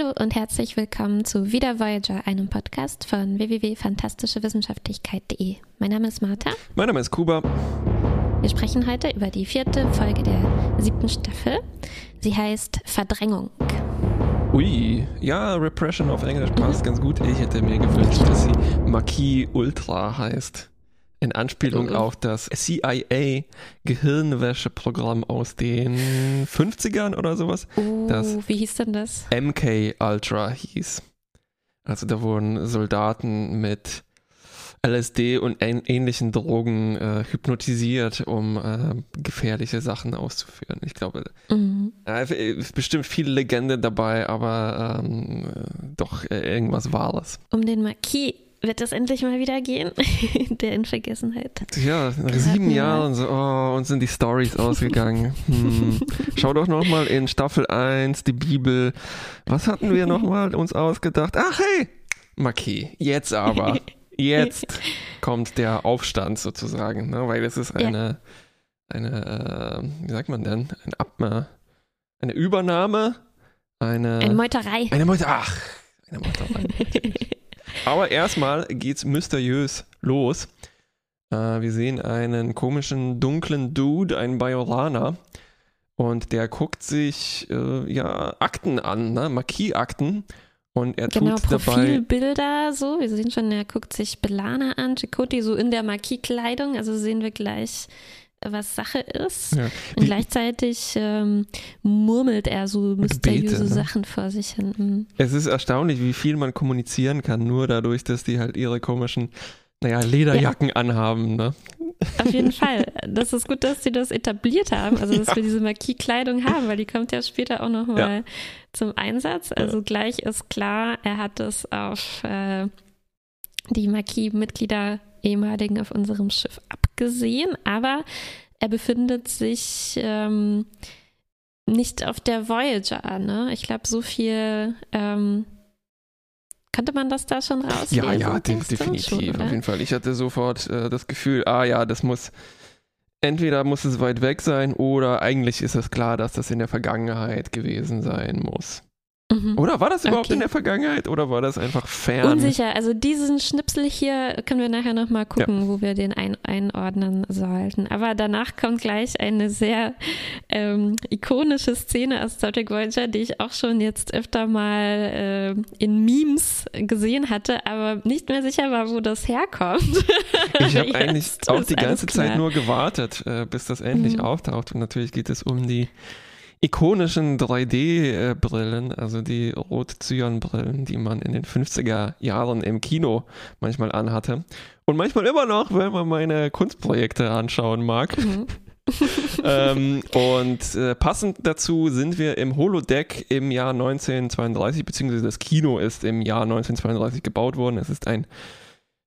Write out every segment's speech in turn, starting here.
Hallo und herzlich willkommen zu Wieder Voyager, einem Podcast von www.fantastischewissenschaftlichkeit.de. Mein Name ist Martha. Mein Name ist Kuba. Wir sprechen heute über die vierte Folge der siebten Staffel. Sie heißt Verdrängung. Ui, ja, Repression auf Englisch passt mhm. ganz gut. Ich hätte mir gewünscht, dass sie Marquis Ultra heißt in Anspielung auf das CIA Gehirnwäscheprogramm aus den 50ern oder sowas. Uh, das wie hieß denn das? MK Ultra hieß. Also da wurden Soldaten mit LSD und ähnlichen Drogen äh, hypnotisiert, um äh, gefährliche Sachen auszuführen. Ich glaube, mhm. äh, ist bestimmt viel Legende dabei, aber ähm, doch äh, irgendwas Wahres. Um den Marquis wird das endlich mal wieder gehen? Der in Vergessenheit. Ja, nach sieben Jahren so, oh, uns sind die Stories ausgegangen. Hm. Schau doch nochmal in Staffel 1, die Bibel. Was hatten wir nochmal uns ausgedacht? Ach hey, Marquis, jetzt aber. Jetzt kommt der Aufstand sozusagen, ne? weil es ist eine, ja. eine äh, wie sagt man denn, ein Abma, eine Übernahme, eine... Eine Meuterei. Eine Meuterei, ach, eine Meuterei. Aber erstmal geht's mysteriös los. Äh, wir sehen einen komischen, dunklen Dude, einen Bajorana. Und der guckt sich äh, ja Akten an, ne? Marquis-Akten. Und er genau, tut dabei. Profilbilder so. Wir sehen schon, er guckt sich Belana an, Chakoti so in der Marquis-Kleidung. Also sehen wir gleich was Sache ist. Ja. Und gleichzeitig ähm, murmelt er so mysteriöse Gebete, ne? Sachen vor sich hin. Mhm. Es ist erstaunlich, wie viel man kommunizieren kann, nur dadurch, dass die halt ihre komischen, naja, Lederjacken ja. anhaben. Ne? Auf jeden Fall. Das ist gut, dass sie das etabliert haben, also dass ja. wir diese Marquis-Kleidung haben, weil die kommt ja später auch nochmal ja. zum Einsatz. Also gleich ist klar, er hat es auf äh, die Marquis-Mitglieder ehemaligen auf unserem Schiff abgesehen, aber er befindet sich ähm, nicht auf der Voyager. Ne? Ich glaube, so viel ähm, könnte man das da schon rauslesen? Ja, ja, de definitiv. Schon, auf jeden Fall. Ich hatte sofort äh, das Gefühl, ah ja, das muss entweder muss es weit weg sein oder eigentlich ist es klar, dass das in der Vergangenheit gewesen sein muss. Mhm. Oder war das überhaupt okay. in der Vergangenheit oder war das einfach fern? Unsicher. Also diesen Schnipsel hier können wir nachher nochmal gucken, ja. wo wir den ein einordnen sollten. Aber danach kommt gleich eine sehr ähm, ikonische Szene aus Star Trek Voyager, die ich auch schon jetzt öfter mal äh, in Memes gesehen hatte, aber nicht mehr sicher war, wo das herkommt. Ich habe eigentlich auch die ganze Zeit nur gewartet, äh, bis das endlich mhm. auftaucht. Und natürlich geht es um die ikonischen 3D-Brillen, also die Rot-Zyan-Brillen, die man in den 50er Jahren im Kino manchmal anhatte. Und manchmal immer noch, wenn man meine Kunstprojekte anschauen mag. Mhm. ähm, und äh, passend dazu sind wir im Holodeck im Jahr 1932, beziehungsweise das Kino ist im Jahr 1932 gebaut worden. Es ist ein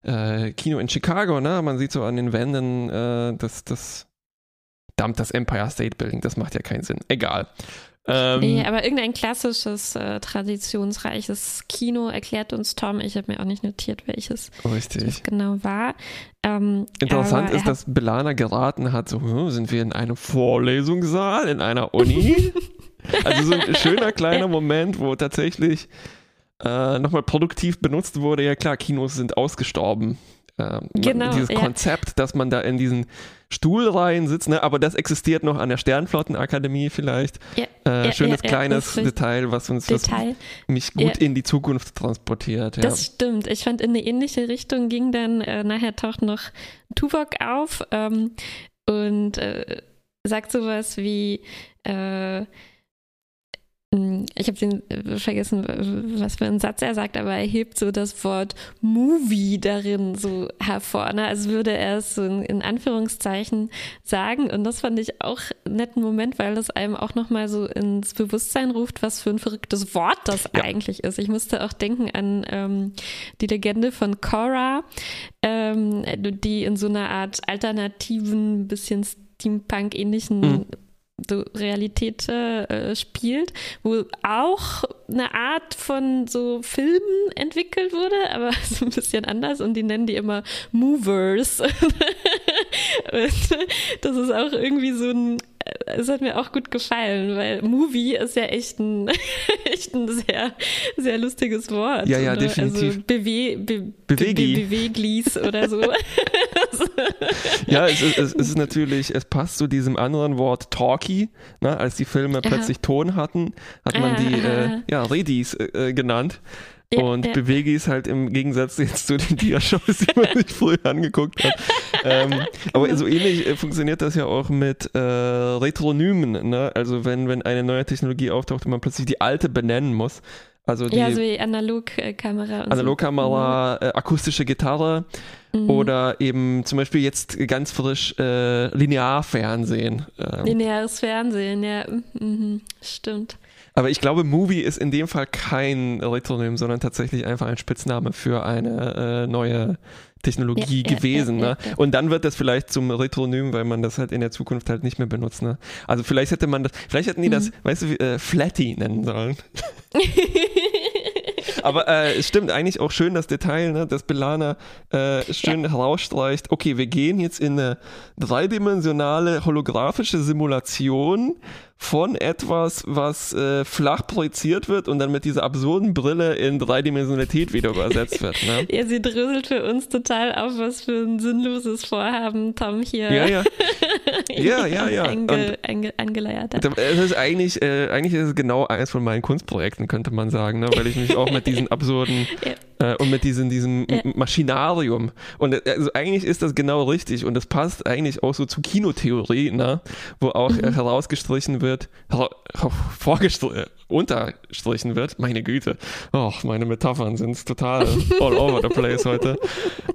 äh, Kino in Chicago, ne? Man sieht so an den Wänden äh, das, das Verdammt, das Empire State Building, das macht ja keinen Sinn. Egal. Ähm, nee, aber irgendein klassisches, äh, traditionsreiches Kino erklärt uns Tom. Ich habe mir auch nicht notiert, welches richtig. genau war. Ähm, Interessant ist, dass Belana geraten hat, so hm, sind wir in einem Vorlesungssaal, in einer Uni? also so ein schöner kleiner Moment, wo tatsächlich äh, nochmal produktiv benutzt wurde. Ja klar, Kinos sind ausgestorben. Ähm, genau, dieses ja. Konzept, dass man da in diesen Stuhlreihen sitzt, ne? aber das existiert noch an der Sternflottenakademie vielleicht. Ja, äh, ja, schönes kleines Detail, was uns Detail. Was mich gut in die Zukunft transportiert. Das stimmt. Ich fand, in eine ähnliche Richtung ging dann, äh, nachher taucht noch Tuvok auf ähm, und äh, sagt sowas wie, äh, ich habe den äh, vergessen, was für einen Satz er sagt, aber er hebt so das Wort Movie darin so hervor. Ne? Also würde er es so in, Anführungszeichen sagen. Und das fand ich auch einen netten Moment, weil das einem auch nochmal so ins Bewusstsein ruft, was für ein verrücktes Wort das ja. eigentlich ist. Ich musste auch denken an ähm, die Legende von Cora, ähm, die in so einer Art alternativen, bisschen Steampunk-ähnlichen mhm Realität äh, spielt, wo auch eine Art von so Filmen entwickelt wurde, aber so ein bisschen anders und die nennen die immer Movers. das ist auch irgendwie so ein es hat mir auch gut gefallen, weil Movie ist ja echt ein, echt ein sehr, sehr lustiges Wort. Ja, ja, oder? definitiv. Also Bewe Be Bewegi. Be Beweglis oder so. ja, es ist, es ist natürlich, es passt zu diesem anderen Wort Talkie, ne? als die Filme plötzlich Ton hatten, hat man Ah, die ah, äh, ja, Redis äh, genannt. Ja, und ja. Bewegis halt im Gegensatz jetzt zu den Dia-Shows, die man sich früher angeguckt hat. ähm, aber so ähnlich äh, funktioniert das ja auch mit äh, Retronymen. Ne? Also wenn, wenn eine neue Technologie auftaucht und man plötzlich die alte benennen muss. Also die ja, so wie Analogkamera. und Analogkamera, äh, akustische Gitarre so. Mhm. oder eben zum Beispiel jetzt ganz frisch äh, Linearfernsehen. Ähm, Lineares Fernsehen, ja, mhm, stimmt. Aber ich glaube, Movie ist in dem Fall kein Retronym, sondern tatsächlich einfach ein Spitzname für eine äh, neue Technologie Ja, ja, gewesen. ja, ne? ja, ja. Und dann wird das vielleicht zum Retronym, weil man das halt in der Zukunft halt nicht mehr benutzt. Ne? Also vielleicht hätte man das, vielleicht hätten die das, Mhm. weißt du, äh, Flatty nennen sollen. Aber äh, es stimmt eigentlich auch schön das Detail, ne, dass Belana äh, schön herausstreicht, okay, wir gehen jetzt in eine dreidimensionale holographische Simulation von etwas, was äh, flach projiziert wird und dann mit dieser absurden Brille in Dreidimensionalität wieder übersetzt wird. Ne? Ja, sie dröselt für uns total auf, was für ein sinnloses Vorhaben Tom hier Ja, ja. Ja, ja, ja. Ange, ange, angeleiert hat. Es ist eigentlich, äh, eigentlich ist es genau eines von meinen Kunstprojekten, könnte man sagen, ne? weil ich mich auch mit diesen absurden äh, und mit diesem, diesem Ja. Maschinarium und äh, also eigentlich ist das genau richtig und das passt eigentlich auch so zu Kinotheorie, ne? wo auch Mhm. herausgestrichen wird, hera vorgestrichen, unterstrichen wird, meine Güte, oh, meine Metaphern sind total all over the place heute,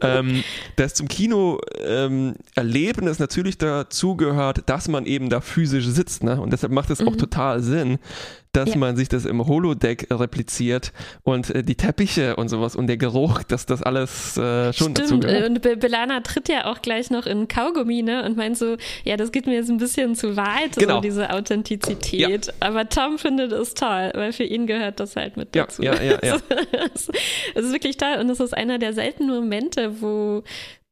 ähm, dass zum Kino ähm, erleben natürlich dazu gehört, dass man eben da physisch sitzt, ne? Und deshalb macht es auch Mhm. total Sinn, dass Ja. man sich das im Holodeck repliziert und äh, die Teppiche und sowas und der Geruch, dass das alles äh, schon dazu Stimmt, gehört. äh, und Be Belana tritt ja auch gleich noch in Kaugummi, ne? Und meint so, ja, das geht mir jetzt ein bisschen zu weit, Genau. so diese Authentizität. Aber Tom findet es toll, weil für ihn gehört das halt mit Ja, dazu. ja, ja, ja. Es ist wirklich toll und es ist einer der seltenen Momente, wo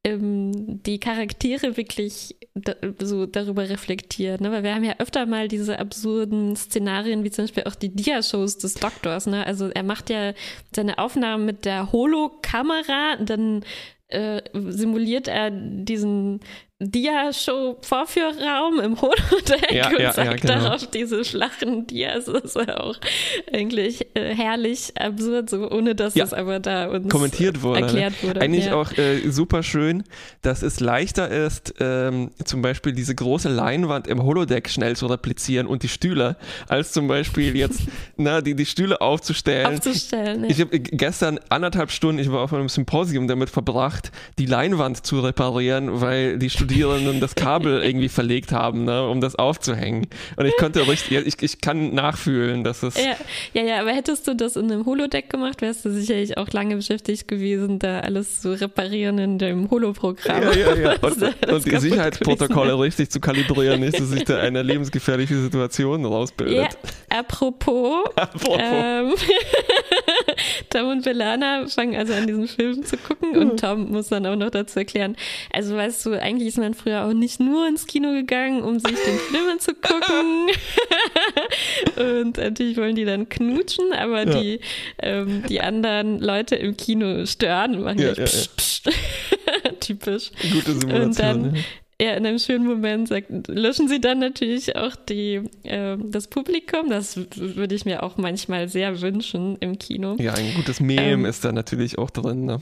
ähm, die Charaktere wirklich da, so darüber reflektieren. Ne? Weil wir haben ja öfter mal diese absurden Szenarien, wie zum Beispiel auch die Dia-Shows des Doktors. Ne? Also er macht ja seine Aufnahmen mit der Holo-Kamera, dann äh, simuliert er diesen Dia-Show-Vorführraum im Holodeck Ja, und ja, ja, sagt genau. darauf diese flachen Dias. Das ist ja auch eigentlich äh, herrlich absurd, so ohne dass Ja. es aber da uns kommentiert wurde. erklärt wurde. Eigentlich ja. auch äh, super schön, dass es leichter ist, ähm, zum Beispiel diese große Leinwand im Holodeck schnell zu replizieren und die Stühle, als zum Beispiel jetzt na, die, die Stühle aufzustellen. aufzustellen. Ja. Ich habe gestern anderthalb Stunden, ich war auf einem Symposium damit verbracht, die Leinwand zu reparieren, weil die Studierenden das Kabel irgendwie verlegt haben, ne, um das aufzuhängen. Und ich konnte richtig, ja, ich, ich kann nachfühlen, dass es Ja, ja, ja, aber hättest du das in einem Holodeck gemacht, wärst du sicherlich auch lange beschäftigt gewesen, da alles zu reparieren in dem Holo-Programm. Ja, ja, ja. Und, und die Sicherheitsprotokolle richtig zu kalibrieren, nicht, dass sich da eine lebensgefährliche Situation Ja, rausbildet. apropos, Apropos. ähm, Tom und Belana fangen also an, diesen Film zu gucken Hm. und Tom muss dann auch noch dazu erklären, also weißt du, eigentlich ist man früher auch nicht nur ins Kino gegangen, um sich den Film anzugucken und natürlich wollen die dann knutschen, aber Ja. die, ähm, die anderen Leute im Kino stören und machen Ja, ja, psst, psst. typisch. Gute Und Simulation. dann, ja. ja, in einem schönen Moment sagt, löschen sie dann natürlich auch die, äh, das Publikum. Das würde ich mir auch manchmal sehr wünschen im Kino. ja, ein gutes Meme Ähm, ist da natürlich auch drin. Ne?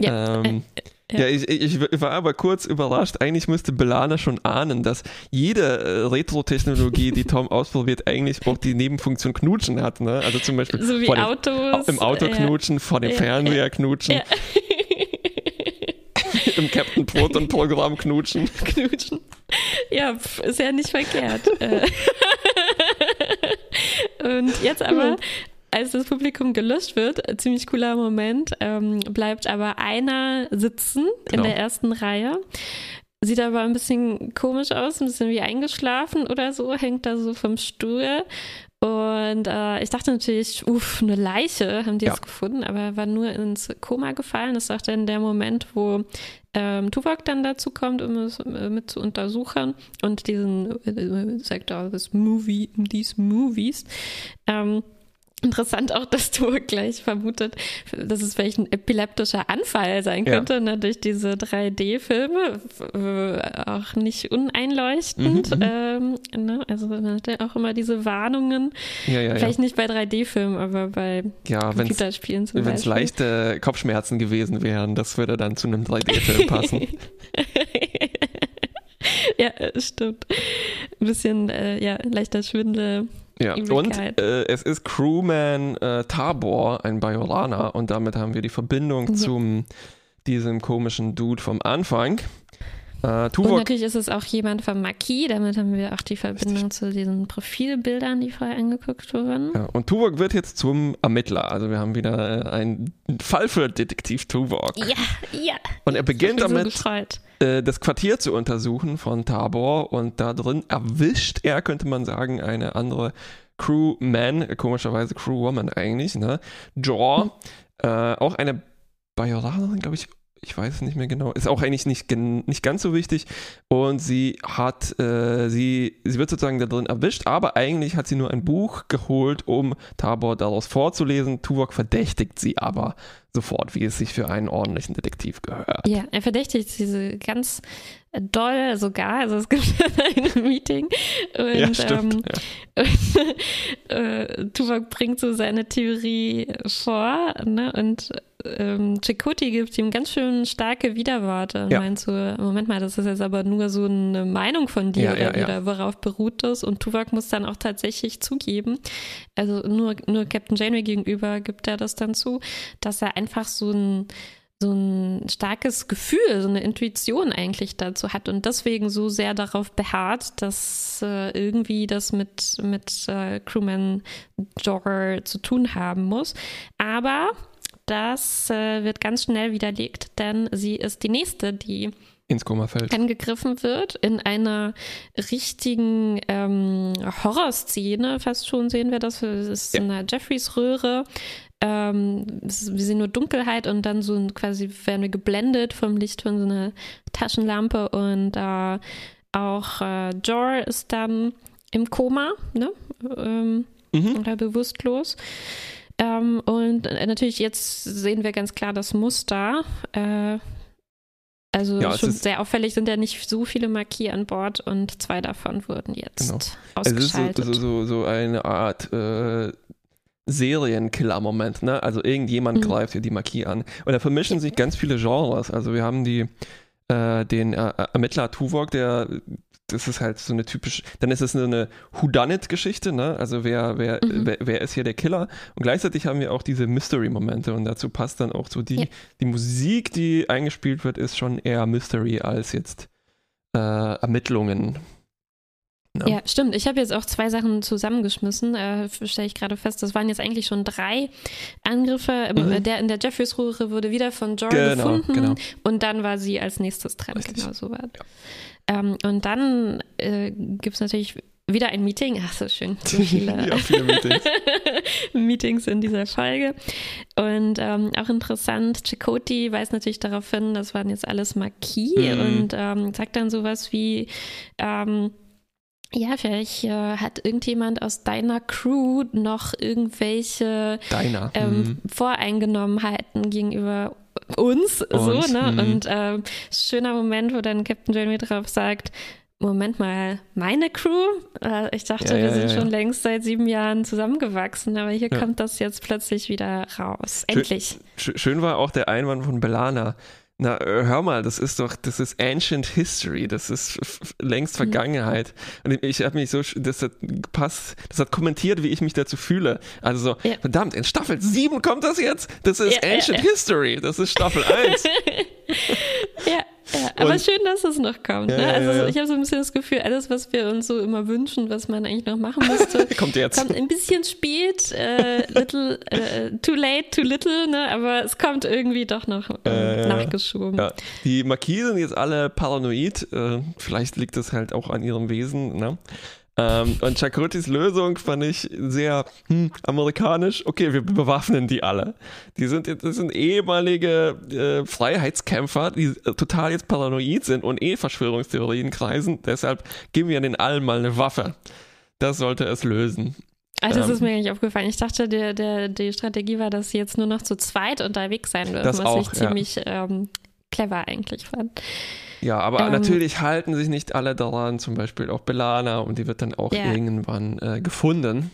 Ja, Ähm, äh, ja, ich, ich ich war aber kurz überrascht. Eigentlich müsste Belana schon ahnen, dass jede äh, Retro-Technologie, die Tom ausprobiert, eigentlich auch die Nebenfunktion Knutschen hat. Ne? Also zum Beispiel So wie vor dem, Autos. im Auto ja. knutschen, vor dem Ja, Fernseher knutschen, Ja. im Captain Proton-Programm knutschen. Knutschen. Ja, ist ja nicht verkehrt. Äh. Und jetzt aber, als das Publikum gelöscht wird, äh, ziemlich cooler Moment, ähm, bleibt aber einer sitzen Genau. in der ersten Reihe. Sieht aber ein bisschen komisch aus, ein bisschen wie eingeschlafen oder so, hängt da so vom Stuhl. Und äh, ich dachte natürlich, uff, eine Leiche haben die Ja. jetzt gefunden, aber er war nur ins Koma gefallen. Das ist auch dann der Moment, wo ähm, Tuvok dann dazu kommt, um es äh, mit zu untersuchen und diesen, äh, sagt er, this movie, these movies. Ähm, Interessant auch, dass du gleich vermutet, dass es vielleicht ein epileptischer Anfall sein Ja. könnte, ne, durch diese 3D-Filme, äh, auch nicht uneinleuchtend. Mhm, mhm. ähm, ne, also man hat ja auch immer diese Warnungen, Ja, ja, ja. vielleicht nicht bei 3D-Filmen, aber bei Ja, wenn es Computerspielen zum wenn es Beispiel. leichte Kopfschmerzen gewesen wären, das würde dann zu einem 3D-Film passen. ja, stimmt. Ein bisschen, äh, ja, leichter Schwindel. Ja, und äh, es ist Crewman äh, Tabor, ein Bajorana, und damit haben wir die Verbindung Ja. zum diesem komischen Dude vom Anfang. Äh, Und Tuvok, natürlich ist es auch jemand vom Marquis, damit haben wir auch die Verbindung zu diesen Profilbildern, die vorher angeguckt wurden. ja, und Tuvok wird jetzt zum Ermittler. Also wir haben wieder äh, einen Fall für Detektiv Tuvok. Ja, ja. Und er beginnt so damit, gefreut. äh, das Quartier zu untersuchen von Tabor und da drin erwischt er, könnte man sagen, eine andere Crewman, komischerweise Crewwoman eigentlich, ne? Jaw, äh, auch eine Bajoranerin, glaube ich, ich weiß es nicht mehr genau, ist auch eigentlich nicht, nicht ganz so wichtig und sie hat, äh, sie, sie wird sozusagen da drin erwischt, aber eigentlich hat sie nur ein Buch geholt, um Tabor daraus vorzulesen. Tuvok verdächtigt sie aber sofort, wie es sich für einen ordentlichen Detektiv gehört. Ja, er verdächtigt sie ganz doll sogar. Also es gibt ein Meeting und, Ja, stimmt. ähm, äh, Tuvok bringt so seine Theorie vor ne? und ähm, Chakotay gibt ihm ganz schön starke Widerworte Ja. meint so, Moment mal, das ist jetzt aber nur so eine Meinung von dir Ja, oder, ja, oder worauf beruht das? Und Tuvok muss dann auch tatsächlich zugeben, also nur, nur Captain Janeway gegenüber gibt er das dann zu, dass er einfach so ein so ein starkes Gefühl, so eine Intuition eigentlich dazu hat und deswegen so sehr darauf beharrt, dass äh, irgendwie das mit, mit äh, Crewman Jogger zu tun haben muss. Aber das äh, wird ganz schnell widerlegt, denn sie ist die nächste, die Ins Koma fällt. angegriffen wird. In einer richtigen ähm, Horrorszene, fast schon sehen wir das. Es ist Ja. in einer Jeffreys-Röhre. Ähm, wir sehen nur Dunkelheit und dann so quasi werden wir geblendet vom Licht von so einer Taschenlampe und äh, auch äh, Jor ist dann im Koma, ne? Ähm, Mhm. oder bewusstlos. Ähm, und äh, natürlich jetzt sehen wir ganz klar das Muster. Äh, also Ja, es schon ist- sehr auffällig sind ja nicht so viele Marquis an Bord und zwei davon wurden jetzt Genau. Es ist so, ausgeschaltet. so, so, so eine Art äh, Serienkiller-Moment, ne? Also irgendjemand Mhm. greift hier die Marquis an. Und da vermischen sich ganz viele Genres. Also wir haben die äh, den äh, Ermittler Tuvok, der das ist halt so eine typische, dann ist es eine Whodunit-Geschichte, ne? Also wer, wer, Mhm. wer, wer ist hier der Killer? Und gleichzeitig haben wir auch diese Mystery-Momente und dazu passt dann auch so die, Ja. die Musik, die eingespielt wird, ist schon eher Mystery als jetzt äh, Ermittlungen. Ne? Ja, stimmt. Ich habe jetzt auch zwei Sachen zusammengeschmissen. Äh, Stelle ich gerade fest, das waren jetzt eigentlich schon drei Angriffe. Mhm. Der in der Jeffreys-Röhre wurde wieder von Jor Genau, gefunden genau. und dann war sie als nächstes dran. Richtig. Genau so war ähm, Und dann äh, gibt es natürlich wieder ein Meeting. Ach, so schön. So viele, ja, viele Meetings. Meetings in dieser Folge. Und ähm, auch interessant, Chakotay weist natürlich darauf hin, das waren jetzt alles Marquis Mhm. und ähm, sagt dann sowas wie, ähm, ja, vielleicht äh, hat irgendjemand aus deiner Crew noch irgendwelche Deiner. ähm, Mhm. Voreingenommenheiten gegenüber uns, Uns, so, ne? mhm. Und ähm, schöner Moment, wo dann Captain Janeway drauf sagt, Moment mal, meine Crew? Äh, ich dachte, Ja, ja, wir sind ja, schon längst seit sieben Jahren zusammengewachsen, aber hier kommt das jetzt plötzlich wieder raus. Schön- Endlich. Sch- Schön war auch der Einwand von Belana. Na, äh, hör mal, das ist doch, das ist Ancient History, das ist längst Vergangenheit. Und ich, habe mich so, das hat gepasst, das hat kommentiert, wie ich mich dazu fühle. Also so, Ja. verdammt, in Staffel 7 kommt das jetzt? Das ist ja, Ancient ja. History, das ist Staffel 1. Ja, ja. aber Und- schön, dass es noch kommt. Ne? ja, Also ja, ich habe so ein bisschen das Gefühl, alles, was wir uns so immer wünschen, was man eigentlich noch machen müsste, kommt jetzt. kommt ein bisschen spät, äh, little, äh, too late, too little, ne? aber es kommt irgendwie doch noch Äh, nachgeschoben. Die Marquis sind jetzt alle paranoid. Äh, vielleicht liegt das halt auch an ihrem Wesen. Ne? Ähm, und Chakotis Lösung fand ich sehr hm, amerikanisch. Okay, wir bewaffnen die alle. Die sind, das sind ehemalige äh, Freiheitskämpfer, die äh, total jetzt paranoid sind und eh Verschwörungstheorien kreisen. Deshalb geben wir den allen mal eine Waffe. Das sollte es lösen. Also das ähm, ist mir nicht aufgefallen. Ich dachte, der, der, die Strategie war, dass sie jetzt nur noch zu zweit unterwegs sein dürfen, was auch, ich ziemlich ja. ähm, clever eigentlich fand. Ja, aber ähm, natürlich halten sich nicht alle daran, zum Beispiel auch Belana und die wird dann auch ja. irgendwann äh, gefunden.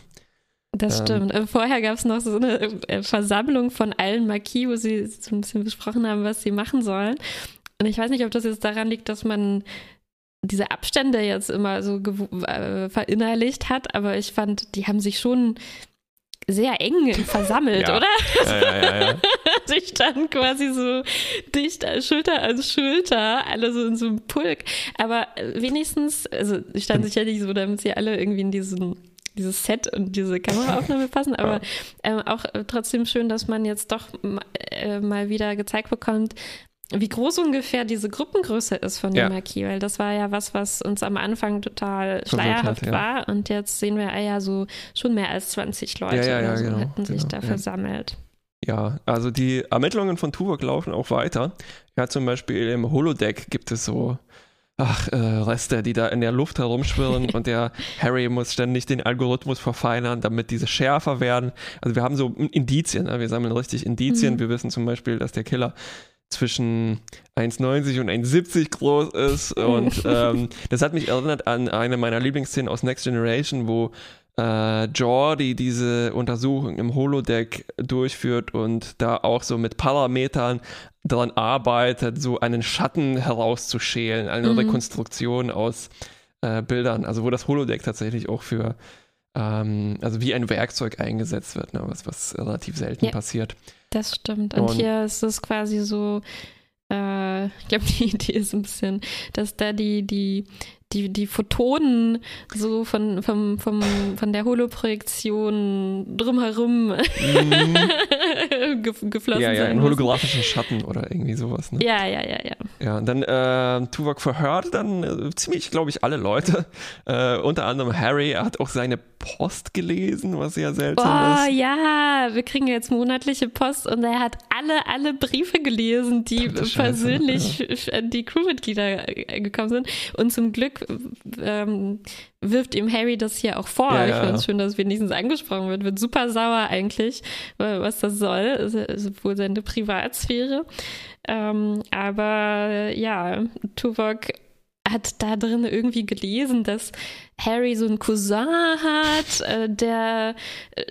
Das ähm, stimmt. Ähm, Vorher gab es noch so eine äh, Versammlung von allen Marquis, wo sie so ein bisschen besprochen haben, was sie machen sollen. Und ich weiß nicht, ob das jetzt daran liegt, dass man diese Abstände jetzt immer so äh, verinnerlicht hat, aber ich fand, die haben sich schon sehr eng versammelt, ja. oder? Ja, ja, ja, ja. Sie standen quasi so dicht Schulter an Schulter, alle so in so einem Pulk. Aber wenigstens, also sie standen sich ja nicht so, damit sie alle irgendwie in diesen dieses Set und diese Kameraaufnahme passen, aber ähm, auch trotzdem schön, dass man jetzt doch äh, mal wieder gezeigt bekommt, wie groß ungefähr diese Gruppengröße ist von ja. dem Marquis, weil das war ja was, was uns am Anfang total schleierhaft ja. war und jetzt sehen wir ja so schon mehr als 20 Leute ja, ja, so genau, hätten sich genau, da versammelt. Ja, also die Ermittlungen von Tuvok laufen auch weiter. Ja, zum Beispiel im Holodeck gibt es so ach, äh, Reste, die da in der Luft herumschwirren und der Harry muss ständig den Algorithmus verfeinern, damit diese schärfer werden. Also wir haben so Indizien, wir sammeln richtig Indizien. Mhm. Wir wissen zum Beispiel, dass der Killer zwischen 1,90 und 1,70 groß ist. Und ähm, das hat mich erinnert an eine meiner Lieblingsszenen aus Next Generation, wo äh, Jordi diese Untersuchung im Holodeck durchführt und da auch so mit Parametern daran arbeitet, so einen Schatten herauszuschälen, eine mhm. Rekonstruktion aus äh, Bildern, also wo das Holodeck tatsächlich auch für ähm, also wie ein Werkzeug eingesetzt wird, ne, was, was relativ selten ja. passiert. Das stimmt. Und, und hier ist es quasi so, äh, ich glaube, die Idee ist ein bisschen, dass da die, die, die, die Photonen so von, vom, vom, von der Holoprojektion drumherum mhm. geflossen ja, ja, in holographischen Schatten oder irgendwie sowas. Ne? Ja, ja, ja, ja. Ja, und dann äh, Tuvok verhört dann äh, ziemlich, glaube ich, alle Leute. Äh, unter anderem Harry, er hat auch seine Post gelesen, was ja seltsam oh, ist. Oh ja, wir kriegen jetzt monatliche Post und er hat alle, alle Briefe gelesen, die persönlich ja. an die Crewmitglieder äh, gekommen sind. Und zum Glück ähm, wirft ihm Harry das hier auch vor. Ja, ich finde es schön, dass wenigstens angesprochen wird. Wird super sauer eigentlich, was das soll. Das ist wohl seine Privatsphäre. Ähm, aber ja, Tuvok hat da drin irgendwie gelesen, dass Harry so einen Cousin hat, äh, der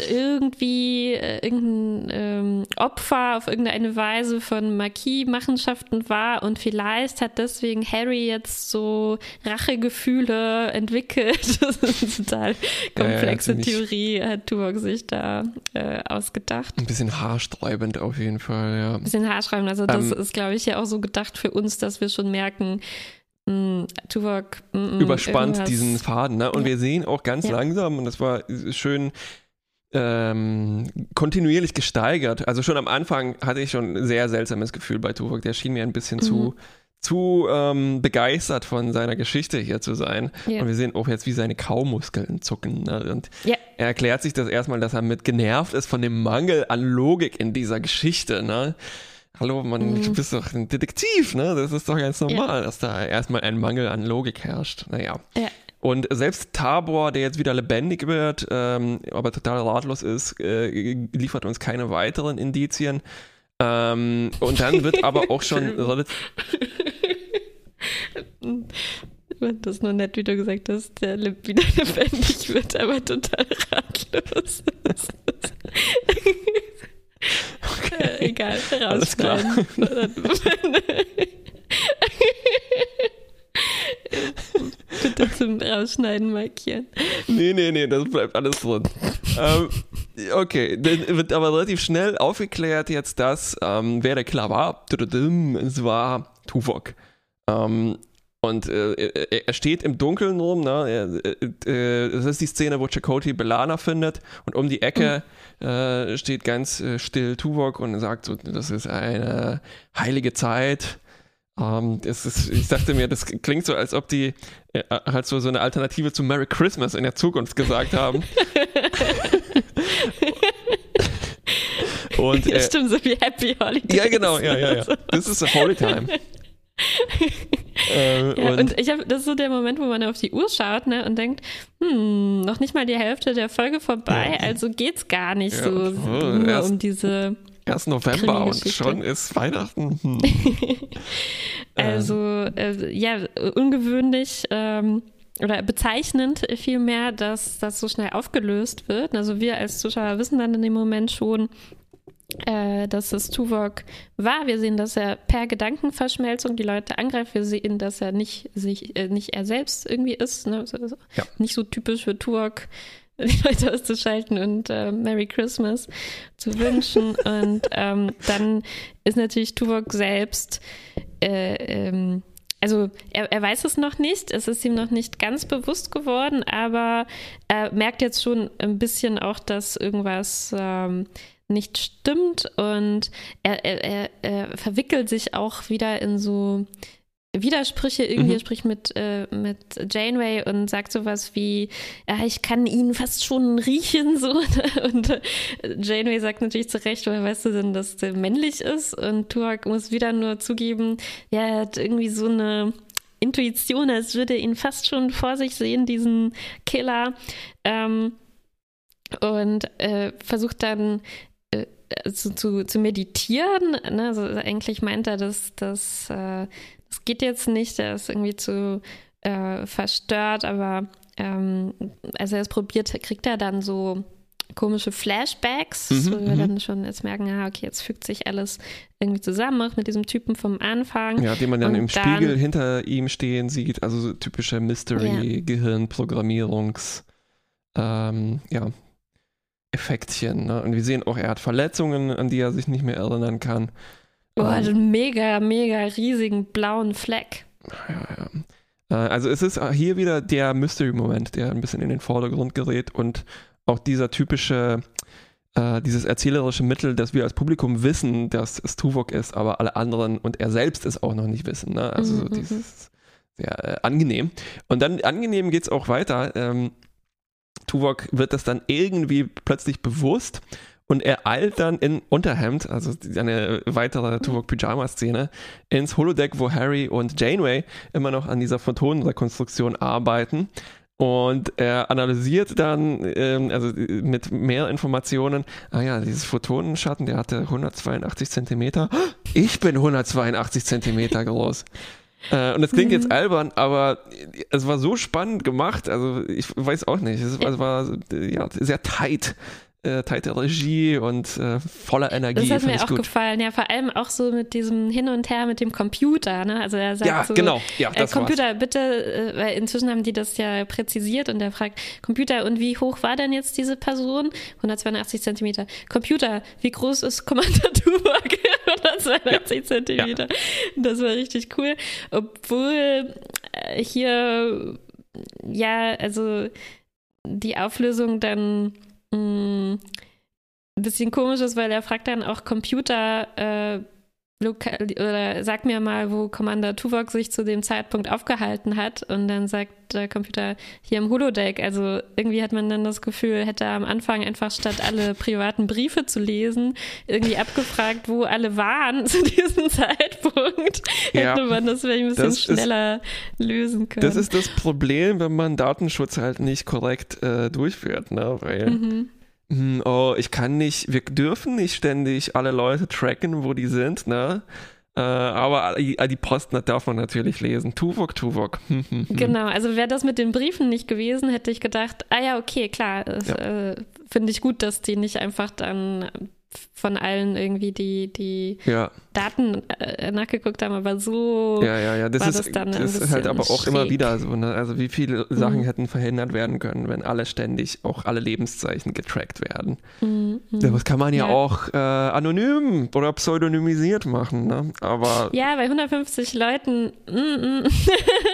irgendwie äh, irgendein ähm, Opfer auf irgendeine Weise von Marquis-Machenschaften war und vielleicht hat deswegen Harry jetzt so Rachegefühle entwickelt. das ist eine total komplexe ja, Theorie, hat Tuvok sich da äh, ausgedacht. Ein bisschen haarsträubend auf jeden Fall, ja. Ein bisschen haarsträubend, also das ähm, ist, glaube ich, ja auch so gedacht für uns, dass wir schon merken, Mm, Tuvok mm, mm, überspannt irgendwas. diesen Faden. Ne? Und ja. wir sehen auch ganz ja. langsam, und das war schön ähm, kontinuierlich gesteigert. Also schon am Anfang hatte ich schon ein sehr seltsames Gefühl bei Tuvok. Der schien mir ein bisschen mhm. zu, zu ähm, begeistert von seiner Geschichte hier zu sein. Ja. Und wir sehen auch jetzt, wie seine Kaumuskeln zucken. Ne? Und er erklärt sich das erstmal, dass er mit genervt ist von dem Mangel an Logik in dieser Geschichte. Ne? Hallo, man, mhm. du bist doch ein Detektiv, ne? Das ist doch ganz normal, ja. dass da erstmal ein Mangel an Logik herrscht. Naja. Ja. Und selbst Tabor, der jetzt wieder lebendig wird, ähm, aber total ratlos ist, äh, liefert uns keine weiteren Indizien. Ähm, und dann wird aber auch schon relativ. Das nur nett, wie du gesagt hast, der wieder lebendig wird, aber total ratlos ist. Egal, Alles klar. Bitte zum Rausschneiden markieren. Nee, nee, nee, das bleibt alles drin. ähm, okay, dann wird aber relativ schnell aufgeklärt jetzt, dass ähm, wer der Killer war. Es war Tuvok. Ähm, und äh, er steht im Dunkeln rum, ne? Äh, äh, das ist die Szene, wo Chakoti Belana findet und um die Ecke mhm. äh, steht ganz äh, still Tuvok und sagt so, das ist eine heilige Zeit. Ähm, ist, ich dachte mir, das klingt so, als ob die äh, halt so, so eine Alternative zu Merry Christmas in der Zukunft gesagt haben. Und, äh, Stimmt, so wie Happy Holidays. Ja, genau, ja, ja, ja. Das ist a Holy Time. äh, ja, und, und, ich habe, das ist so der Moment, wo man auf die Uhr schaut ne, und denkt, hm, noch nicht mal die Hälfte der Folge vorbei, ja. also geht's gar nicht ja, so oh, nur erst, um diese. Erst November und schon ist Weihnachten. Hm. also, äh, ja, ungewöhnlich. Ähm, oder bezeichnend vielmehr, dass das so schnell aufgelöst wird. Also wir als Zuschauer wissen dann in dem Moment schon, äh, dass es Tuvok war. Wir sehen, dass er per Gedankenverschmelzung die Leute angreift. Wir sehen, dass er nicht, sich, äh, nicht er selbst irgendwie ist. Ne? Also, ja. Nicht so typisch für Tuvok, die Leute auszuschalten und äh, Merry Christmas zu wünschen. und ähm, dann ist natürlich Tuvok selbst. Äh, ähm, also er, er, weiß es noch nicht, es ist ihm noch nicht ganz bewusst geworden, aber er merkt jetzt schon ein bisschen auch, dass irgendwas ähm, nicht stimmt und er, er, er, verwickelt sich auch wieder in so Widersprüche irgendwie. Mhm. Er spricht mit, äh, mit Janeway und sagt sowas wie, ja, ich kann ihn fast schon riechen, so. Und äh, Janeway sagt natürlich zu Recht, woher weißt du denn, dass der männlich ist? Und Tuak muss wieder nur zugeben, ja, er hat irgendwie so eine Intuition, als würde er ihn fast schon vor sich sehen, diesen Killer. Ähm, und äh, versucht dann zu, zu, zu meditieren. Ne? Also eigentlich meint er, dass das, äh, das geht jetzt nicht, er ist irgendwie zu äh, verstört, aber ähm, als er es probiert, kriegt er dann so komische Flashbacks, mhm, wo wir mhm. dann schon jetzt merken, ah, okay, jetzt fügt sich alles irgendwie zusammen, auch mit diesem Typen vom Anfang. Ja, den man dann Und im dann, Spiegel hinter ihm stehen sieht, also so typische Mystery-Gehirnprogrammierungs- ähm, ja, Effektchen. Ne? Und wir sehen auch, er hat Verletzungen, an die er sich nicht mehr erinnern kann. Oh, hat einen mega, mega riesigen blauen Fleck. Ja, ja. Äh, also es ist hier wieder der Mystery-Moment, der ein bisschen in den Vordergrund gerät und auch dieser typische, äh, dieses erzählerische Mittel, dass wir als Publikum wissen, dass es Tuvok ist, aber alle anderen und er selbst es auch noch nicht wissen. Ne? Also mhm, mhm dieses mhm. sehr äh, angenehm. Und dann angenehm geht es auch weiter. Ähm, Tuvok wird das dann irgendwie plötzlich bewusst und er eilt dann in Unterhemd, also eine weitere Tuvok-Pyjama-Szene, ins Holodeck, wo Harry und Janeway immer noch an dieser Photonenrekonstruktion arbeiten. Und er analysiert dann, ähm, also mit mehr Informationen, ah ja, dieses Photonenschatten, der hatte 182 Zentimeter. Ich bin 182 Zentimeter groß. Äh, und es klingt mhm. jetzt albern, aber es war so spannend gemacht. Also ich weiß auch nicht. Es, es war ja, sehr tight äh, tighte Regie und äh, voller Energie. Das hat mir auch gut. gefallen, ja, vor allem auch so mit diesem Hin und Her mit dem Computer, ne? Also er sagt ja, so, genau, ja, äh, Computer, war's. bitte, äh, weil inzwischen haben die das ja präzisiert und er fragt, Computer, und wie hoch war denn jetzt diese Person? 182 Zentimeter. Computer, wie groß ist Commander Tuvok? 182 ja. Zentimeter. Ja. Das war richtig cool. Obwohl äh, hier, ja, also die Auflösung dann mh, mm, ein bisschen komisch ist, weil er fragt dann auch Computer äh, oder sag mir mal, wo Commander Tuvok sich zu dem Zeitpunkt aufgehalten hat. Und dann sagt der Computer hier im Holodeck. Also irgendwie hat man dann das Gefühl, hätte er am Anfang einfach statt alle privaten Briefe zu lesen, irgendwie abgefragt, wo alle waren zu diesem Zeitpunkt. Ja, hätte man das vielleicht ein bisschen schneller ist, lösen können. Das ist das Problem, wenn man Datenschutz halt nicht korrekt äh, durchführt, ne? Weil mhm hm, oh, ich kann nicht, wir dürfen nicht ständig alle Leute tracken, wo die sind, ne? Äh, aber die, die Post darf man natürlich lesen. Tuvok, Tuvok. Hm, hm, genau, also wäre das mit den Briefen nicht gewesen, hätte ich gedacht, ah ja, okay, klar, ja. äh, finde ich gut, dass die nicht einfach dann von allen irgendwie die, die ja. Daten äh, nachgeguckt haben, aber so ja, ja, ja. Das war ist, das dann Das ist halt aber auch schräg. immer wieder so. Ne? Also wie viele Sachen mhm. hätten verhindert werden können, wenn alle ständig, auch alle Lebenszeichen getrackt werden. Mhm. Das kann man ja, ja. auch äh, anonym oder pseudonymisiert machen. Ne? Aber ja, bei 150 Leuten. Mm, mm.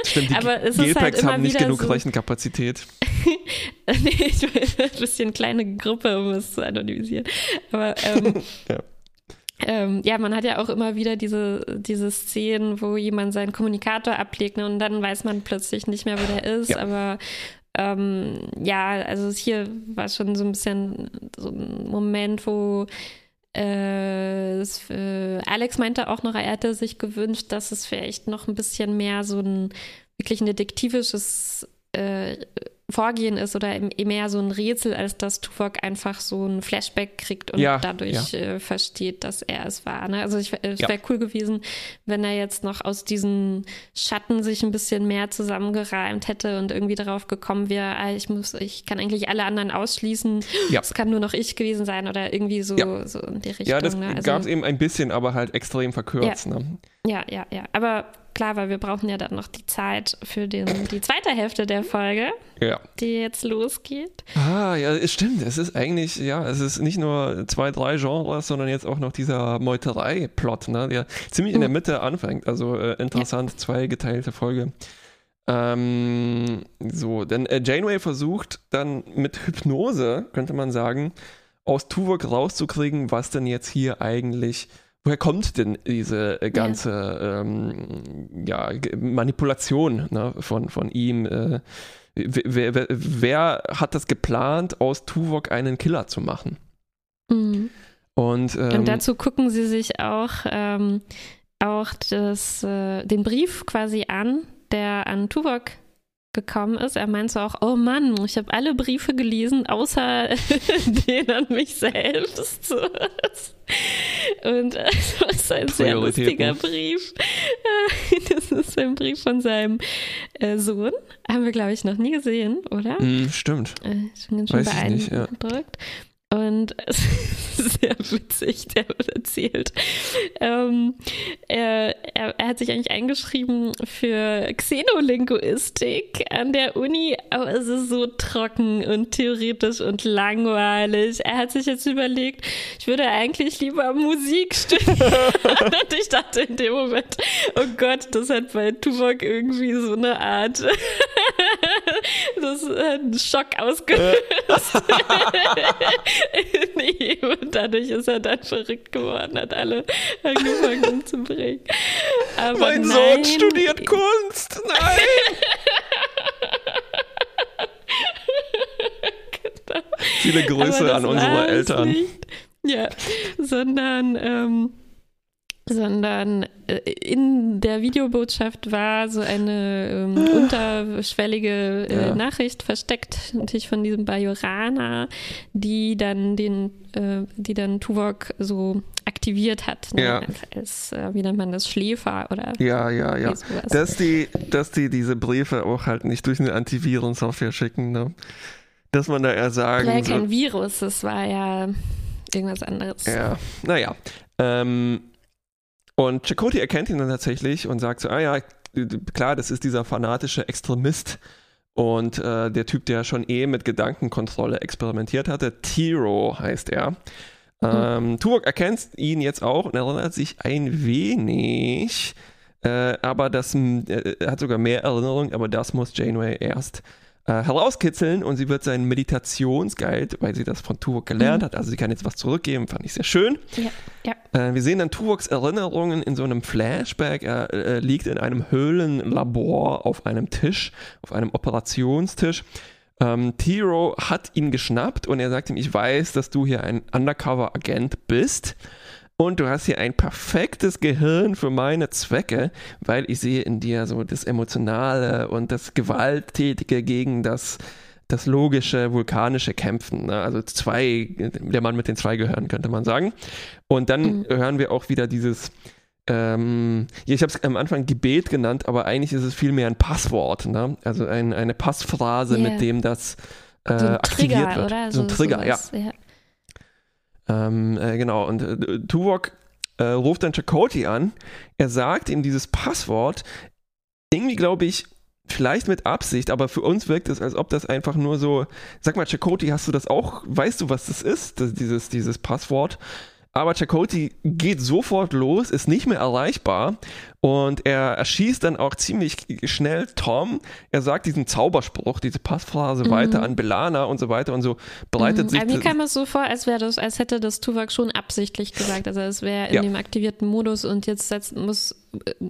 Stimmt, die aber es ist halt immer haben nicht genug so Rechenkapazität. nee, ich will ein bisschen kleine Gruppe, um es zu anonymisieren. Aber ähm, ja. ähm, ja, man hat ja auch immer wieder diese, diese Szenen, wo jemand seinen Kommunikator ablegt ne, und dann weiß man plötzlich nicht mehr, wo der ist, ja. aber ähm, ja, also hier war schon so ein bisschen so ein Moment, wo äh, äh, Alex meinte auch noch, er hätte sich gewünscht, dass es vielleicht noch ein bisschen mehr so ein wirklich ein detektivisches äh, Vorgehen ist oder mehr so ein Rätsel, als dass Tuvok einfach so ein Flashback kriegt und ja, dadurch ja. Äh, versteht, dass er es war. Ne? Also ich, es wäre ja. cool gewesen, wenn er jetzt noch aus diesen Schatten sich ein bisschen mehr zusammengereimt hätte und irgendwie darauf gekommen wäre, ah, ich muss, ich kann eigentlich alle anderen ausschließen, es kann nur noch ich gewesen sein oder irgendwie so, so in die Richtung. Ja, das ne? also, gab es eben ein bisschen, aber halt extrem verkürzt. Ne? ja, ja, ja. Aber klar, weil wir brauchen ja dann noch die Zeit für den, die zweite Hälfte der Folge, ja. die jetzt losgeht. Ah, ja, es stimmt. Es ist eigentlich, ja, es ist nicht nur zwei, drei Genres, sondern jetzt auch noch dieser Meuterei-Plot, ne, der ziemlich in der hm. Mitte anfängt. Also äh, interessant, ja. zweigeteilte Folge. Ähm, so, denn äh, Janeway versucht dann mit Hypnose, könnte man sagen, aus Tuvok rauszukriegen, was denn jetzt hier eigentlich woher kommt denn diese äh, ganze ja. Ähm, ja, Manipulation ne, von, von ihm? Äh, wer, wer, wer, hat das geplant, aus Tuvok einen Killer zu machen? Mhm. Und, ähm, Und, dazu gucken sie sich auch, ähm, auch das, äh, den Brief quasi an, der an Tuvok gekommen ist. Er meint so auch, oh Mann, ich habe alle Briefe gelesen, außer den an mich selbst. Und äh, das ist ein sehr lustiger Brief. Das ist ein Brief von seinem äh, Sohn. Haben wir, glaube ich, noch nie gesehen, oder? Mm, stimmt. Äh, schon ganz schön Weiß beeindruckt. Ja. Und es ist sehr witzig, der wird erzählt. Ähm, er, er, er, hat sich eigentlich eingeschrieben für Xenolinguistik an der Uni, aber es ist so trocken und theoretisch und langweilig. Er hat sich jetzt überlegt, ich würde eigentlich lieber Musik studieren. und ich dachte in dem Moment, oh Gott, das hat bei Tuvok irgendwie so eine Art, das hat einen Schock ausgelöst. nee, und dadurch ist er dann verrückt geworden, hat alle angefangen umzubringen. Aber mein nein. Sohn studiert Kunst, nein! genau. Viele Grüße an unsere Eltern. Nicht. Ja, sondern ähm, sondern äh, in der Videobotschaft war so eine ähm, unterschwellige äh, ja. Nachricht versteckt, natürlich von diesem Bajorana, die dann den, äh, die dann Tuvok so aktiviert hat, ne? ja. als, äh, wie nennt man das, Schläfer oder Ja, ja, ja. Dass die, dass die diese Briefe auch halt nicht durch eine Antivirensoftware schicken, ne? Dass man da eher sagen. War ja kein Virus, das war ja irgendwas anderes. Ja, naja. Ähm, und Chakoti erkennt ihn dann tatsächlich und sagt so, ah ja, klar, das ist dieser fanatische Extremist und äh, der Typ, der schon eh mit Gedankenkontrolle experimentiert hatte. Tiro heißt er. Ähm, mhm. Tuvok erkennt ihn jetzt auch und erinnert sich ein wenig, äh, aber das äh, hat sogar mehr Erinnerungen, aber das muss Janeway erst äh, herauskitzeln und sie wird seinen Meditationsguide, weil sie das von Tuvok gelernt mhm. hat, also sie kann jetzt was zurückgeben, fand ich sehr schön. Ja, ja. Äh, wir sehen dann Tuvoks Erinnerungen in so einem Flashback. Er äh, liegt in einem Höhlenlabor auf einem Tisch, auf einem Operationstisch. Ähm, Tiro hat ihn geschnappt und er sagt ihm, ich weiß, dass du hier ein Undercover-Agent bist. Und du hast hier ein perfektes Gehirn für meine Zwecke, weil ich sehe in dir so das Emotionale und das Gewalttätige gegen das, das logische, vulkanische Kämpfen. Ne? Also zwei, der Mann mit den zwei Gehirnen, könnte man sagen. Und dann mhm. hören wir auch wieder dieses, ähm, ich habe es am Anfang Gebet genannt, aber eigentlich ist es vielmehr ein Passwort. Ne? Also ein, eine Passphrase, yeah. mit dem das äh, so aktiviert Trigger, wird. Oder? So, so ein Trigger, sowas, ja. ja. Ähm, äh, genau, und äh, Tuvok äh, ruft dann Chakoti an. Er sagt ihm dieses Passwort. Irgendwie glaube ich, vielleicht mit Absicht, aber für uns wirkt es, als ob das einfach nur so. Sag mal, Chakoti, hast du das auch? Weißt du, was das ist, das, dieses, dieses Passwort? aber Chakoti geht sofort los, ist nicht mehr erreichbar und er erschießt dann auch ziemlich schnell Tom. Er sagt diesen Zauberspruch, diese Passphrase mhm. weiter an Belana und so weiter und so bereitet mhm. sich. Aber mir kam es so vor, als wäre das, als hätte das Tuvok schon absichtlich gesagt. Also es wäre in ja. dem aktivierten Modus und jetzt setzt, muss,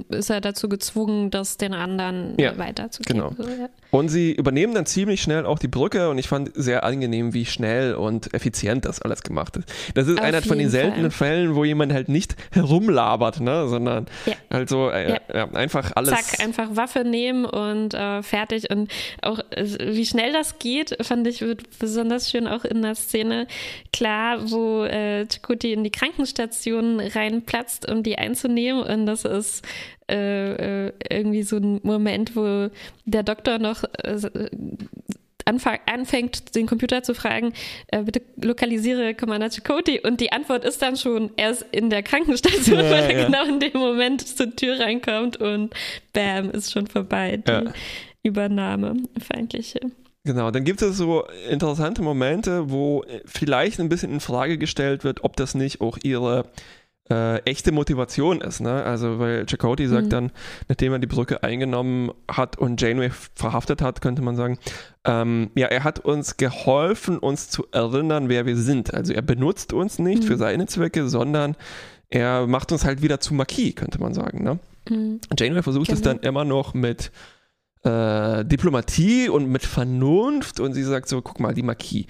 ist er dazu gezwungen, das den anderen ja, weiterzugeben. Genau. So, ja. Und sie übernehmen dann ziemlich schnell auch die Brücke und ich fand sehr angenehm, wie schnell und effizient das alles gemacht ist. Das ist Auf einer von den seltenen Fall. Fällen, wo jemand halt nicht herumlabert, ne, sondern halt so so äh, ja. Ja, einfach alles. Zack, einfach Waffe nehmen und äh, fertig. Und auch äh, wie schnell das geht, fand ich besonders schön auch in der Szene klar, wo äh, Chikuti in die Krankenstation reinplatzt, um die einzunehmen. Und das ist äh, äh irgendwie so ein Moment, wo der Doktor noch äh, anfängt, den Computer zu fragen, äh, bitte lokalisiere Commander Chakoti und die Antwort ist dann schon, er ist in der Krankenstation, ja, weil er ja. genau in dem Moment zur Tür reinkommt und bam, ist schon vorbei, die ja. Übernahme, feindliche. Genau, dann gibt es so interessante Momente, wo vielleicht ein bisschen in Frage gestellt wird, ob das nicht auch ihre äh, echte Motivation ist. Ne? Also, weil Chakotay sagt mhm. dann, nachdem er die Brücke eingenommen hat und Janeway verhaftet hat, könnte man sagen, ähm, ja, er hat uns geholfen, uns zu erinnern, wer wir sind. Also er benutzt uns nicht mhm. für seine Zwecke, sondern er macht uns halt wieder zu Marquis, könnte man sagen. Ne? Mhm. Janeway versucht genau. es dann immer noch mit äh, Diplomatie und mit Vernunft und sie sagt so, guck mal, die Marquis,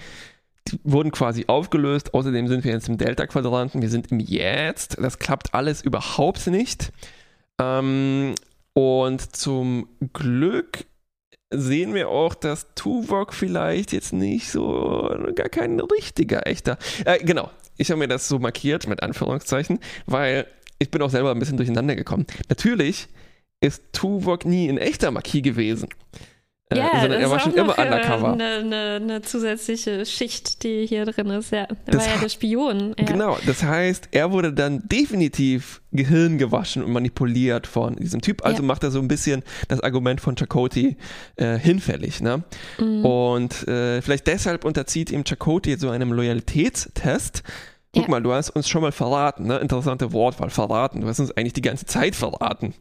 wurden quasi aufgelöst. Außerdem sind wir jetzt im Delta-Quadranten. Wir sind im Jetzt. Das klappt alles überhaupt nicht. Ähm, und zum Glück sehen wir auch, dass Tuvok vielleicht jetzt nicht so gar kein richtiger, echter. Äh, genau, ich habe mir das so markiert mit Anführungszeichen, weil ich bin auch selber ein bisschen durcheinander gekommen. Natürlich ist Tuvok nie ein echter Marquis gewesen. Äh, ja, sondern er war schon immer undercover. Eine, eine, eine, zusätzliche Schicht, die hier drin ist. Ja, er das war ja der Spion. Ja. Genau, das heißt, er wurde dann definitiv Gehirn gewaschen und manipuliert von diesem Typ. Also ja. macht er so ein bisschen das Argument von Chakoti äh, hinfällig. Ne? Mhm. Und äh, vielleicht deshalb unterzieht ihm Chakoti so einem Loyalitätstest. Guck ja. mal, du hast uns schon mal verraten, ne? Interessante Wortwahl, verraten. Du hast uns eigentlich die ganze Zeit verraten.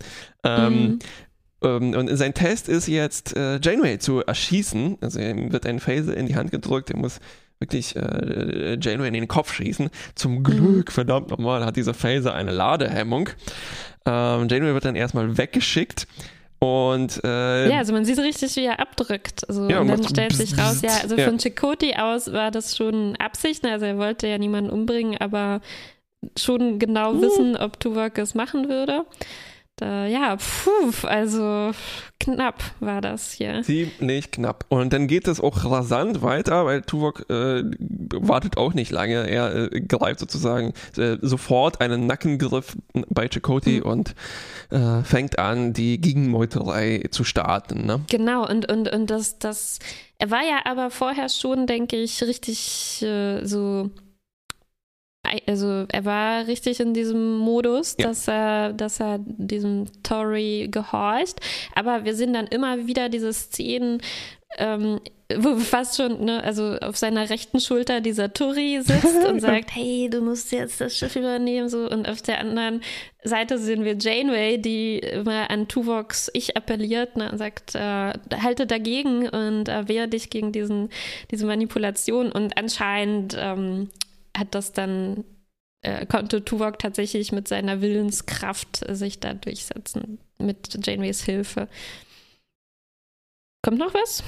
Ähm, mhm. Ähm, und sein Test ist jetzt, äh, Janeway zu erschießen. Also ihm wird ein Phaser in die Hand gedrückt, er muss wirklich äh, Janeway in den Kopf schießen. Zum mhm. Glück, verdammt nochmal, hat dieser Phaser eine Ladehemmung. Ähm, Janeway wird dann erstmal weggeschickt. Und äh, ja, also man sieht richtig, wie er abdrückt. Also, ja, und dann stellt sich raus, ja, also ja. von Chakoti aus war das schon Absicht. Ne? Also er wollte ja niemanden umbringen, aber schon genau uh. wissen, ob Tuvok es machen würde. Da, ja, puh, also knapp war das hier. Ziemlich knapp. Und dann geht es auch rasant weiter, weil Tuvok äh, wartet auch nicht lange. Er äh, greift sozusagen äh, sofort einen Nackengriff bei Chakoti mhm. und äh, fängt an, die Gegenmeuterei zu starten. Ne? Genau, und, und, und das, das, er war ja aber vorher schon, denke ich, richtig äh, so also er war richtig in diesem Modus, ja. dass er, dass er diesem Tory gehorcht. Aber wir sehen dann immer wieder diese Szenen, ähm, wo fast schon, ne, also auf seiner rechten Schulter dieser Tory sitzt und sagt, hey, du musst jetzt das Schiff übernehmen, so. Und auf der anderen Seite sehen wir Janeway, die immer an Tuvoks Ich appelliert ne, und sagt, äh, halte dagegen und äh, wehre dich gegen diesen, diese Manipulation. Und anscheinend ähm, hat das dann, äh, konnte Tuvok tatsächlich mit seiner Willenskraft sich da durchsetzen, mit Janeways Hilfe. Kommt noch was?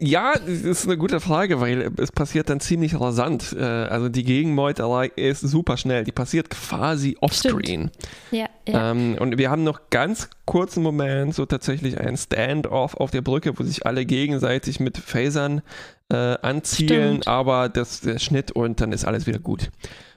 Ja, das ist eine gute Frage, weil es passiert dann ziemlich rasant. Äh, also die Gegenmeuterei ist super schnell. Die passiert quasi offscreen. Ja, ja. Ähm, und wir haben noch ganz kurzen Moment, so tatsächlich ein Standoff auf der Brücke, wo sich alle gegenseitig mit Phasern äh, anzielen, Stimmt. aber das der Schnitt und dann ist alles wieder gut.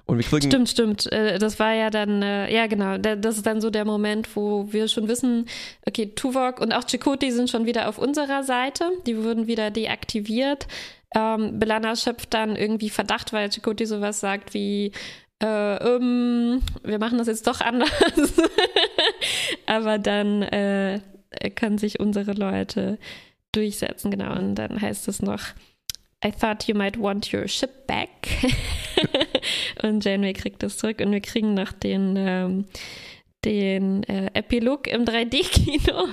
Und wir kriegen stimmt, stimmt. Äh, das war ja dann, äh, ja genau, das ist dann so der Moment, wo wir schon wissen, okay, Tuvok und auch Chakoti sind schon wieder auf unserer Seite. Die wurden wieder deaktiviert. Ähm, Belana schöpft dann irgendwie Verdacht, weil Chakoti sowas sagt wie, äh, um, wir machen das jetzt doch anders. Aber dann äh, können sich unsere Leute durchsetzen, genau. Und dann heißt es noch, I thought you might want your ship back. und Janeway kriegt das zurück und wir kriegen noch den, ähm, den äh, Epilog im 3D-Kino.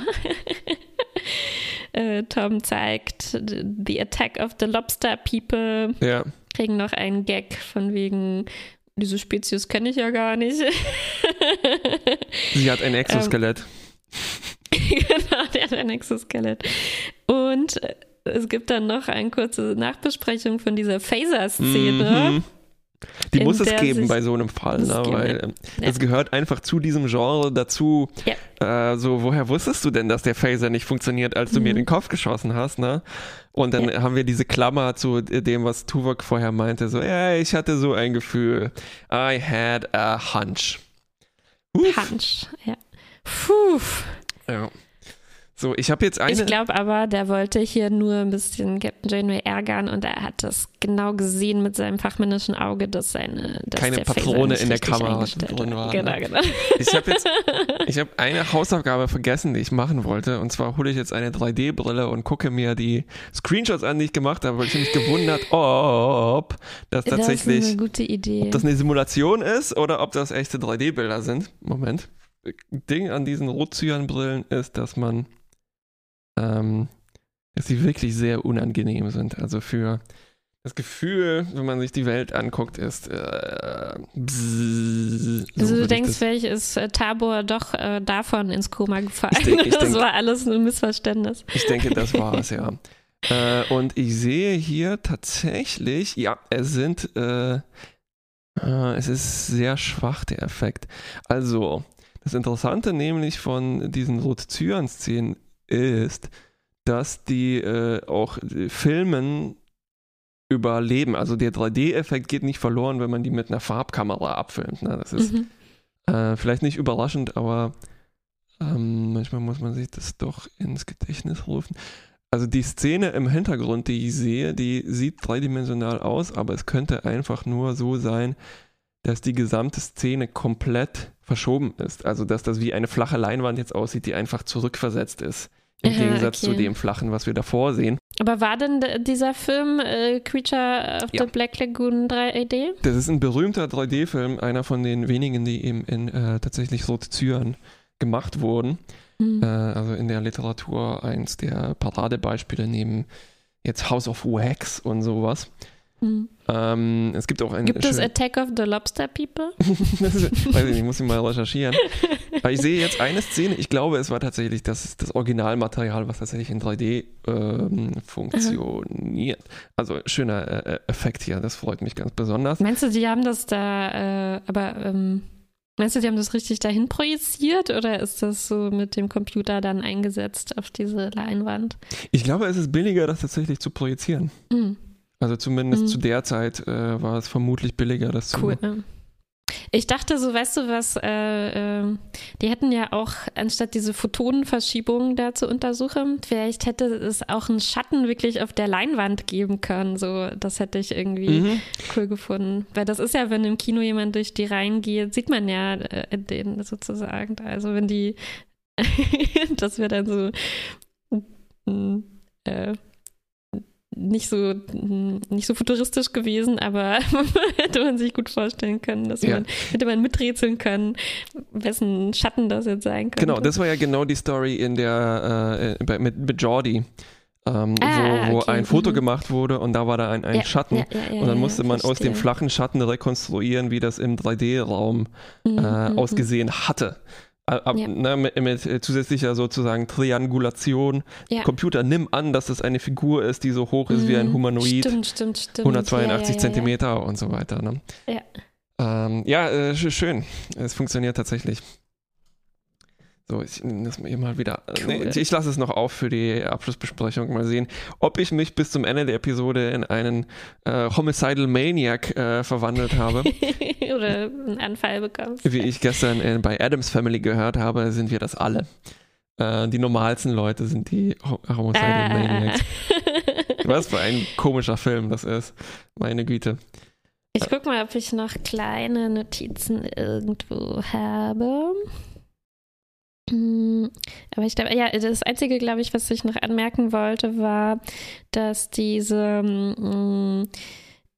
äh, Tom zeigt The Attack of the Lobster People. Ja. Kriegen noch einen Gag von wegen, diese Spezies kenne ich ja gar nicht. Sie hat ein Exoskelett. genau, der hat ein Exoskelett. Und äh, es gibt dann noch eine kurze Nachbesprechung von dieser Phaser-Szene. Mhm. Die muss es geben bei so einem Fall, ne? weil äh, ja. es gehört einfach zu diesem Genre dazu. Ja. Äh, so, woher wusstest du denn, dass der Phaser nicht funktioniert, als du mhm. mir den Kopf geschossen hast, ne? Und dann ja. haben wir diese Klammer zu dem, was Tuvok vorher meinte, so, ja, ich hatte so ein Gefühl. I had a hunch. Uff. Hunch, ja. Puh. Ja. So, ich habe jetzt eine. Ich glaube aber, der wollte hier nur ein bisschen Captain Janeway ärgern und er hat das genau gesehen mit seinem fachmännischen Auge, dass seine dass keine Patrone in der Kamera drin war. Genau, ne? genau. Ich habe jetzt ich habe eine Hausaufgabe vergessen, die ich machen wollte und zwar hole ich jetzt eine 3D-Brille und gucke mir die Screenshots an, die ich gemacht habe, weil ich mich gewundert, ob das tatsächlich das ist eine gute Idee. ob das eine Simulation ist oder ob das echte 3D-Bilder sind. Moment. Ding an diesen Rotzyan-Brillen ist, dass man ähm, dass sie wirklich sehr unangenehm sind. Also für das Gefühl, wenn man sich die Welt anguckt, ist. Äh, bzzz, so also du denkst, vielleicht ist äh, Tabor doch äh, davon ins Koma gefallen. Ich denk, ich das denk, war alles ein Missverständnis. Ich denke, das war es, ja. Äh, und ich sehe hier tatsächlich, ja, es sind, äh, äh, es ist sehr schwach, der Effekt. Also, das Interessante nämlich von diesen Rot-Zyan-Szenen ist, dass die äh, auch Filmen überleben. Also der 3D-Effekt geht nicht verloren, wenn man die mit einer Farbkamera abfilmt. Ne? Das ist mhm. äh, vielleicht nicht überraschend, aber ähm, manchmal muss man sich das doch ins Gedächtnis rufen. Also die Szene im Hintergrund, die ich sehe, die sieht dreidimensional aus, aber es könnte einfach nur so sein, dass die gesamte Szene komplett verschoben ist. Also dass das wie eine flache Leinwand jetzt aussieht, die einfach zurückversetzt ist. Im Gegensatz okay. zu dem flachen, was wir davor sehen. Aber war denn dieser Film äh, Creature of ja. the Black Lagoon 3D? Das ist ein berühmter 3D-Film, einer von den wenigen, die eben in äh, tatsächlich Rot-Zyan gemacht wurden. Mhm. Äh, also in der Literatur eins der Paradebeispiele neben jetzt House of Wax und sowas. Mhm. Ähm, es gibt auch ein. Gibt es Attack of the Lobster People? weiß ich nicht, muss ich mal recherchieren. Aber ich sehe jetzt eine Szene, ich glaube, es war tatsächlich das, das Originalmaterial, was tatsächlich in 3D ähm, funktioniert. Mhm. Also schöner äh, äh, Effekt hier, das freut mich ganz besonders. Meinst du, die haben das da, äh, aber ähm, meinst du, die haben das richtig dahin projiziert oder ist das so mit dem Computer dann eingesetzt auf diese Leinwand? Ich glaube, es ist billiger, das tatsächlich zu projizieren. Mhm. Also zumindest mhm. zu der Zeit äh, war es vermutlich billiger, das cool, zu. Ja. Ich dachte so, weißt du was, äh, äh, die hätten ja auch, anstatt diese Photonenverschiebung da zu untersuchen, vielleicht hätte es auch einen Schatten wirklich auf der Leinwand geben können. So, das hätte ich irgendwie mhm. cool gefunden. Weil das ist ja, wenn im Kino jemand durch die Reihen geht, sieht man ja äh, den sozusagen. Also wenn die, das wäre dann so, äh, nicht so, nicht so futuristisch gewesen, aber hätte man sich gut vorstellen können, dass ja. man, hätte man miträtseln können, wessen Schatten das jetzt sein könnte. Genau, das war ja genau die Story in der, äh, mit, mit Jordi. Ähm, ah, wo, wo okay. ein Foto mhm. gemacht wurde und da war da ein, ein ja, Schatten ja, ja, und dann musste man verstehe. aus dem flachen Schatten rekonstruieren, wie das im 3D-Raum mhm, äh, mhm, ausgesehen hatte. Ab, ja. ne, mit, mit, äh, zusätzlicher sozusagen Triangulation. Ja. Computer, nimm an, dass es eine Figur ist, die so hoch ist mhm. wie ein mhm. Humanoid. Stimmt, stimmt, stimmt. 182 ja, Zentimeter und so weiter. Ne? Ja, ähm, ja äh, schön. Es funktioniert tatsächlich. So, ich nehme das mal mal wieder. Cool. Nee, ich lasse es noch auf für die Abschlussbesprechung. Mal sehen, ob ich mich bis zum Ende der Episode in einen äh, Homicidal Maniac äh, verwandelt habe. Oder einen Anfall bekommst. Wie ich gestern in, bei Adams Family gehört habe, sind wir das alle. Äh, die normalsten Leute sind die Homicidal ah. Maniacs. Was für ein komischer Film das ist. Meine Güte. Ich guck mal, ob ich noch kleine Notizen irgendwo habe. Mm, aber ich glaube, ja, das Einzige, glaube ich, was ich noch anmerken wollte, war, dass diese, mm,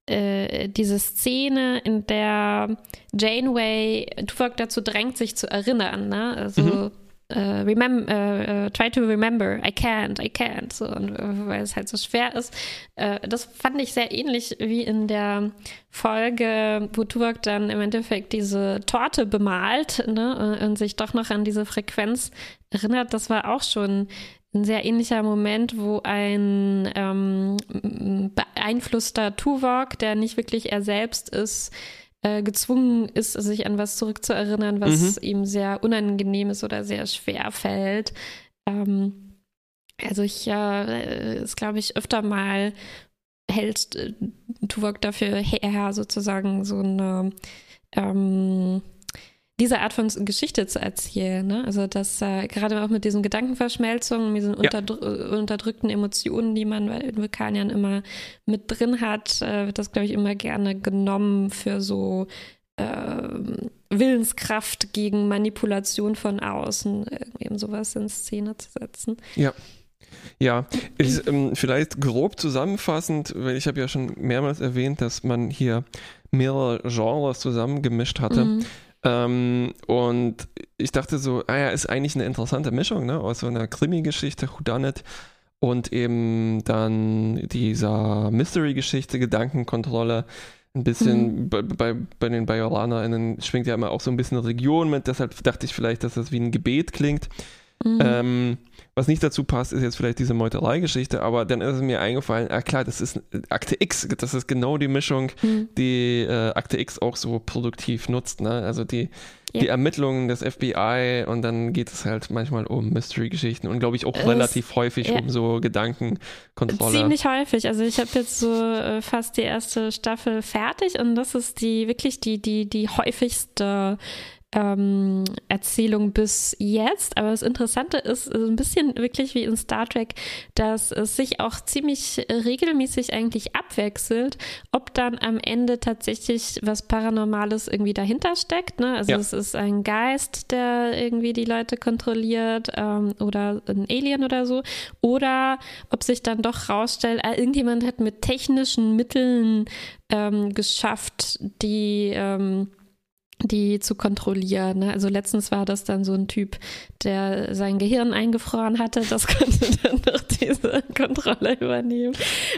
äh, diese Szene, in der Janeway Tuvok dazu drängt, sich zu erinnern. Ne? Also mhm. Uh, remember, uh, uh, try to remember, I can't, I can't, so, und, weil es halt so schwer ist. das fand ich sehr ähnlich wie in der Folge, wo Tuvok dann im Endeffekt diese Torte bemalt ne, und sich doch noch an diese Frequenz erinnert. Das war auch schon ein sehr ähnlicher Moment, wo ein ähm, beeinflusster Tuvok, der nicht wirklich er selbst ist, äh, gezwungen ist, sich an was zurückzuerinnern, was mhm. ihm sehr unangenehm ist oder sehr schwer fällt. Ähm, also ich äh, ist, glaube ich, öfter mal hält äh, Tuvok dafür her, sozusagen so eine ähm, diese Art von Geschichte zu erzählen. Ne? Also dass äh, gerade auch mit diesen Gedankenverschmelzungen, diesen ja. unterdrü äh, unterdrückten Emotionen, die man bei den Vulkaniern immer mit drin hat, äh, wird das, glaube ich, immer gerne genommen für so äh, Willenskraft gegen Manipulation von außen, irgendwie sowas in Szene zu setzen. Ja. Ja, ist, ähm, vielleicht grob zusammenfassend, weil ich habe ja schon mehrmals erwähnt, dass man hier mehrere Genres zusammengemischt hatte. Mhm. Ähm, und ich dachte so, ah ja, ist eigentlich eine interessante Mischung, ne? Aus so einer Krimi-Geschichte, Whodunit und eben dann dieser Mystery-Geschichte, Gedankenkontrolle. Ein bisschen mhm. bei, bei, bei den BajorlanerInnen schwingt ja immer auch so ein bisschen Region mit, deshalb dachte ich vielleicht, dass das wie ein Gebet klingt. Mhm. Ähm, was nicht dazu passt, ist jetzt vielleicht diese Meuterei-Geschichte, aber dann ist es mir eingefallen, ah klar, das ist Akte X, das ist genau die Mischung, mhm. die äh, Akte X auch so produktiv nutzt. Ne? Also die, ja. die Ermittlungen des FBI und dann geht es halt manchmal um Mystery-Geschichten und glaube ich auch es, relativ häufig ja. um so Gedankenkontrolle. Ziemlich häufig. Also ich habe jetzt so äh, fast die erste Staffel fertig und das ist die wirklich die, die, die häufigste ähm, Erzählung bis jetzt. Aber das Interessante ist ein bisschen wirklich wie in Star Trek, dass es sich auch ziemlich regelmäßig eigentlich abwechselt, ob dann am Ende tatsächlich was Paranormales irgendwie dahinter steckt. Ne? Also ja. es ist ein Geist, der irgendwie die Leute kontrolliert ähm, oder ein Alien oder so. Oder ob sich dann doch rausstellt, ah, irgendjemand hat mit technischen Mitteln ähm, geschafft, die ähm, die zu kontrollieren. Ne? Also letztens war das dann so ein Typ, der sein Gehirn eingefroren hatte. Das konnte dann doch diese Kontrolle übernehmen.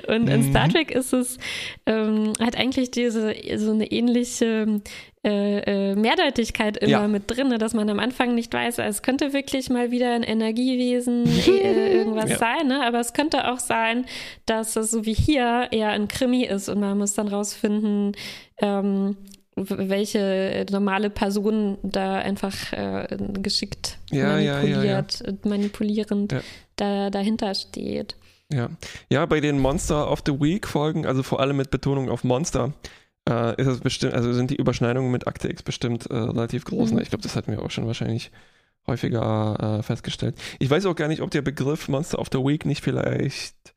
Und in Star mhm. Trek ist es, ähm, hat eigentlich diese so eine ähnliche äh, äh, Mehrdeutigkeit immer ja. mit drin, ne? dass man am Anfang nicht weiß, es könnte wirklich mal wieder ein Energiewesen äh, irgendwas ja. sein, ne? aber es könnte auch sein, dass es so wie hier eher ein Krimi ist und man muss dann rausfinden, ähm, welche normale Person da einfach äh, geschickt ja, manipuliert, ja, ja, manipulierend da, dahinter steht. Ja. ja, bei den Monster of the Week Folgen, also vor allem mit Betonung auf Monster, äh, ist es bestimmt, also sind die Überschneidungen mit Akte X bestimmt äh, relativ groß. Mhm. Ich glaube, das hatten wir auch schon wahrscheinlich häufiger äh, festgestellt. Ich weiß auch gar nicht, ob der Begriff Monster of the Week nicht vielleicht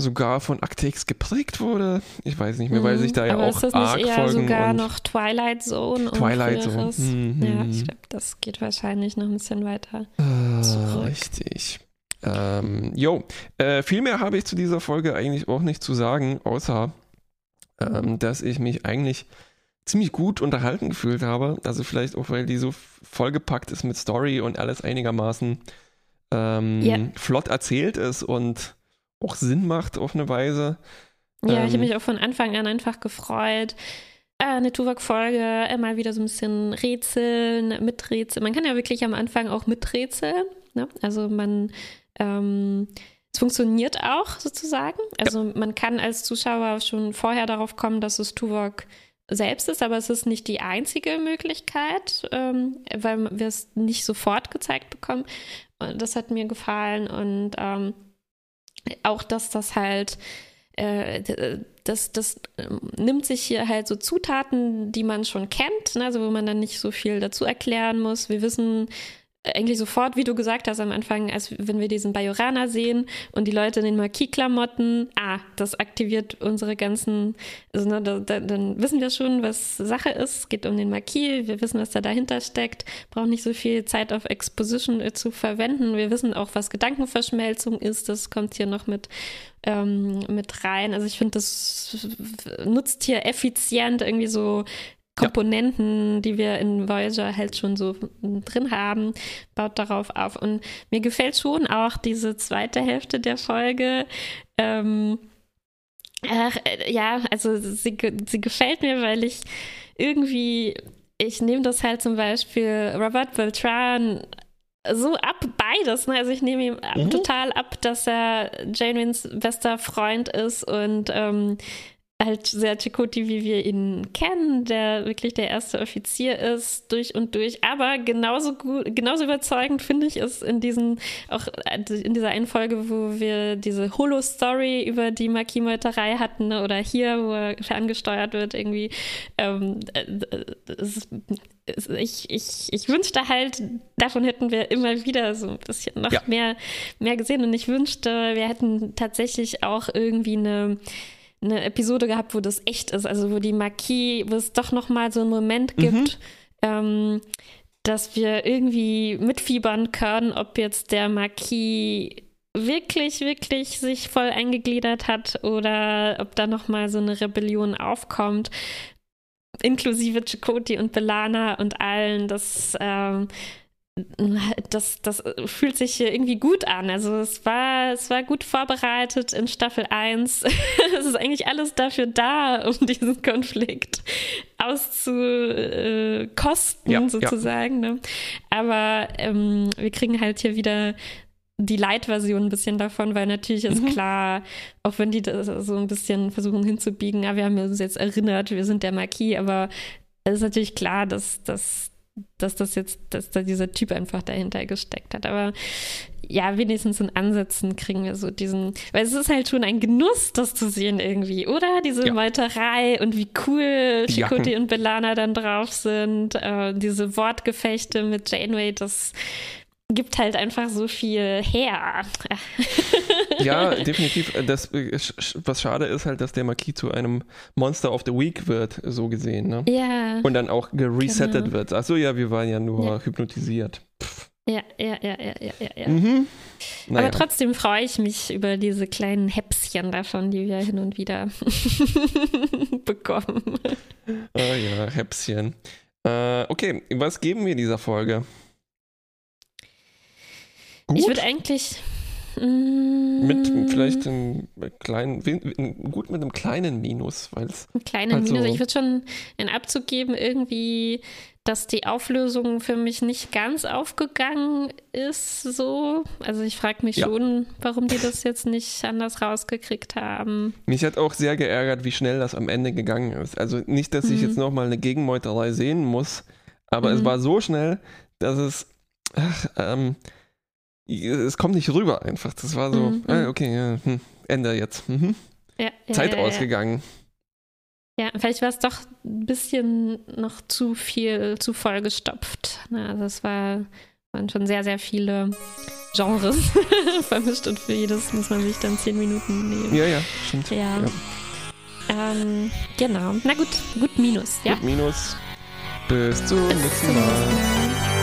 sogar von Actex geprägt wurde. Ich weiß nicht mehr, weil sich da ja Aber auch ist das nicht eher sogar noch Twilight Zone Twilight Zone. Mhm. Ja, ich glaube, das geht wahrscheinlich noch ein bisschen weiter äh, zurück. Richtig. Ähm, jo, äh, viel mehr habe ich zu dieser Folge eigentlich auch nicht zu sagen, außer ähm, dass ich mich eigentlich ziemlich gut unterhalten gefühlt habe. Also vielleicht auch, weil die so vollgepackt ist mit Story und alles einigermaßen ähm, yeah. flott erzählt ist und auch Sinn macht auf eine Weise. Ja, ähm, ich habe mich auch von Anfang an einfach gefreut. Äh, eine Tuvok-Folge, immer wieder so ein bisschen rätseln, miträtseln. Man kann ja wirklich am Anfang auch miträtseln. Ne? Also man, ähm, es funktioniert auch sozusagen. Also ja. man kann als Zuschauer schon vorher darauf kommen, dass es Tuvok selbst ist, aber es ist nicht die einzige Möglichkeit, ähm, weil wir es nicht sofort gezeigt bekommen. Und das hat mir gefallen und ähm, auch, dass das halt äh, das, das ähm, nimmt sich hier halt so Zutaten, die man schon kennt, ne? also wo man dann nicht so viel dazu erklären muss. Wir wissen, eigentlich sofort, wie du gesagt hast am Anfang, als wenn wir diesen Bajorana sehen und die Leute in den Marquis-Klamotten, ah, das aktiviert unsere ganzen, also ne, da, da, dann wissen wir schon, was Sache ist. Geht um den Marquis, wir wissen, was da dahinter steckt, brauchen nicht so viel Zeit auf Exposition äh, zu verwenden. Wir wissen auch, was Gedankenverschmelzung ist, das kommt hier noch mit, ähm, mit rein. Also ich finde, das nutzt hier effizient irgendwie so Komponenten, ja. die wir in Voyager halt schon so drin haben, baut darauf auf. Und mir gefällt schon auch diese zweite Hälfte der Folge. Ähm, ach, äh, ja, also sie, sie gefällt mir, weil ich irgendwie, ich nehme das halt zum Beispiel Robert Beltran so ab beides. Ne? Also ich nehme ihm mhm. total ab, dass er Jane's bester Freund ist und ähm, halt sehr Chakoti, wie wir ihn kennen, der wirklich der erste Offizier ist, durch und durch. Aber genauso gut, genauso überzeugend finde ich es in diesen, auch in dieser einen Folge, wo wir diese Holo-Story über die Marquis-Meuterei hatten, ne? oder hier, wo er ferngesteuert wird, irgendwie. Ähm, ist, ich, ich, ich wünschte halt, davon hätten wir immer wieder so ein bisschen noch ja. mehr, mehr gesehen. Und ich wünschte, wir hätten tatsächlich auch irgendwie eine eine Episode gehabt, wo das echt ist, also wo die Marquis, wo es doch noch mal so einen Moment mhm. gibt, mhm. ähm, dass wir irgendwie mitfiebern können, ob jetzt der Marquis wirklich, wirklich sich voll eingegliedert hat oder ob da noch mal so eine Rebellion aufkommt inklusive Chakoti und Belana und allen, das ähm, das, das fühlt sich hier irgendwie gut an. Also es war, es war gut vorbereitet in Staffel 1. es ist eigentlich alles dafür da, um diesen Konflikt auszukosten, ja, sozusagen. Ja. Ne? Aber ähm, wir kriegen halt hier wieder die Light-Version ein bisschen davon, weil natürlich ist mhm. klar, auch wenn die das so ein bisschen versuchen hinzubiegen, ja, wir haben uns jetzt erinnert, wir sind der Marquis, aber es ist natürlich klar, dass, dass dass das jetzt, dass da dieser Typ einfach dahinter gesteckt hat. Aber ja, wenigstens in Ansätzen kriegen wir so diesen, weil es ist halt schon ein Genuss, das zu sehen irgendwie, oder? Diese ja. Meuterei und wie cool Chakotay und Belana dann drauf sind, äh, diese Wortgefechte mit Janeway, das gibt halt einfach so viel her. ja, definitiv. Das, was schade ist halt, dass der Marquis zu einem Monster of the Week wird, so gesehen. Ne? Ja. Und dann auch geresettet genau. wird. Achso, ja, wir waren ja nur ja. hypnotisiert. Pff. Ja, ja, ja, ja, ja, ja. ja. Mhm. Naja. Aber trotzdem freue ich mich über diese kleinen Häpschen davon, die wir hin und wieder bekommen. Ah ja, Häpschen. Äh, okay, was geben wir dieser Folge? Gut. Ich würde eigentlich. mit mm, vielleicht einem kleinen, gut mit einem kleinen Minus, weil es. Ein kleinen halt Minus. ich würde schon einen Abzug geben, irgendwie, dass die Auflösung für mich nicht ganz aufgegangen ist, so. Also ich frage mich ja. schon, warum die das jetzt nicht anders rausgekriegt haben. Mich hat auch sehr geärgert, wie schnell das am Ende gegangen ist. Also nicht, dass ich mhm. jetzt nochmal eine Gegenmeuterei sehen muss, aber mhm. es war so schnell, dass es. Ach, ähm, es kommt nicht rüber einfach. Das war so, mhm. ah, okay, ja, hm, Ende jetzt. Mhm. Ja, ja, Zeit ja, ausgegangen. Ja, vielleicht war es doch ein bisschen noch zu viel, zu voll gestopft. Also es war, waren schon sehr, sehr viele Genres vermischt und für jedes muss man sich dann zehn Minuten nehmen. Ja, ja, stimmt. Ja. Ähm, genau. Na gut, gut Minus. Ja? Gut Minus. Bis zum nächsten. Mal.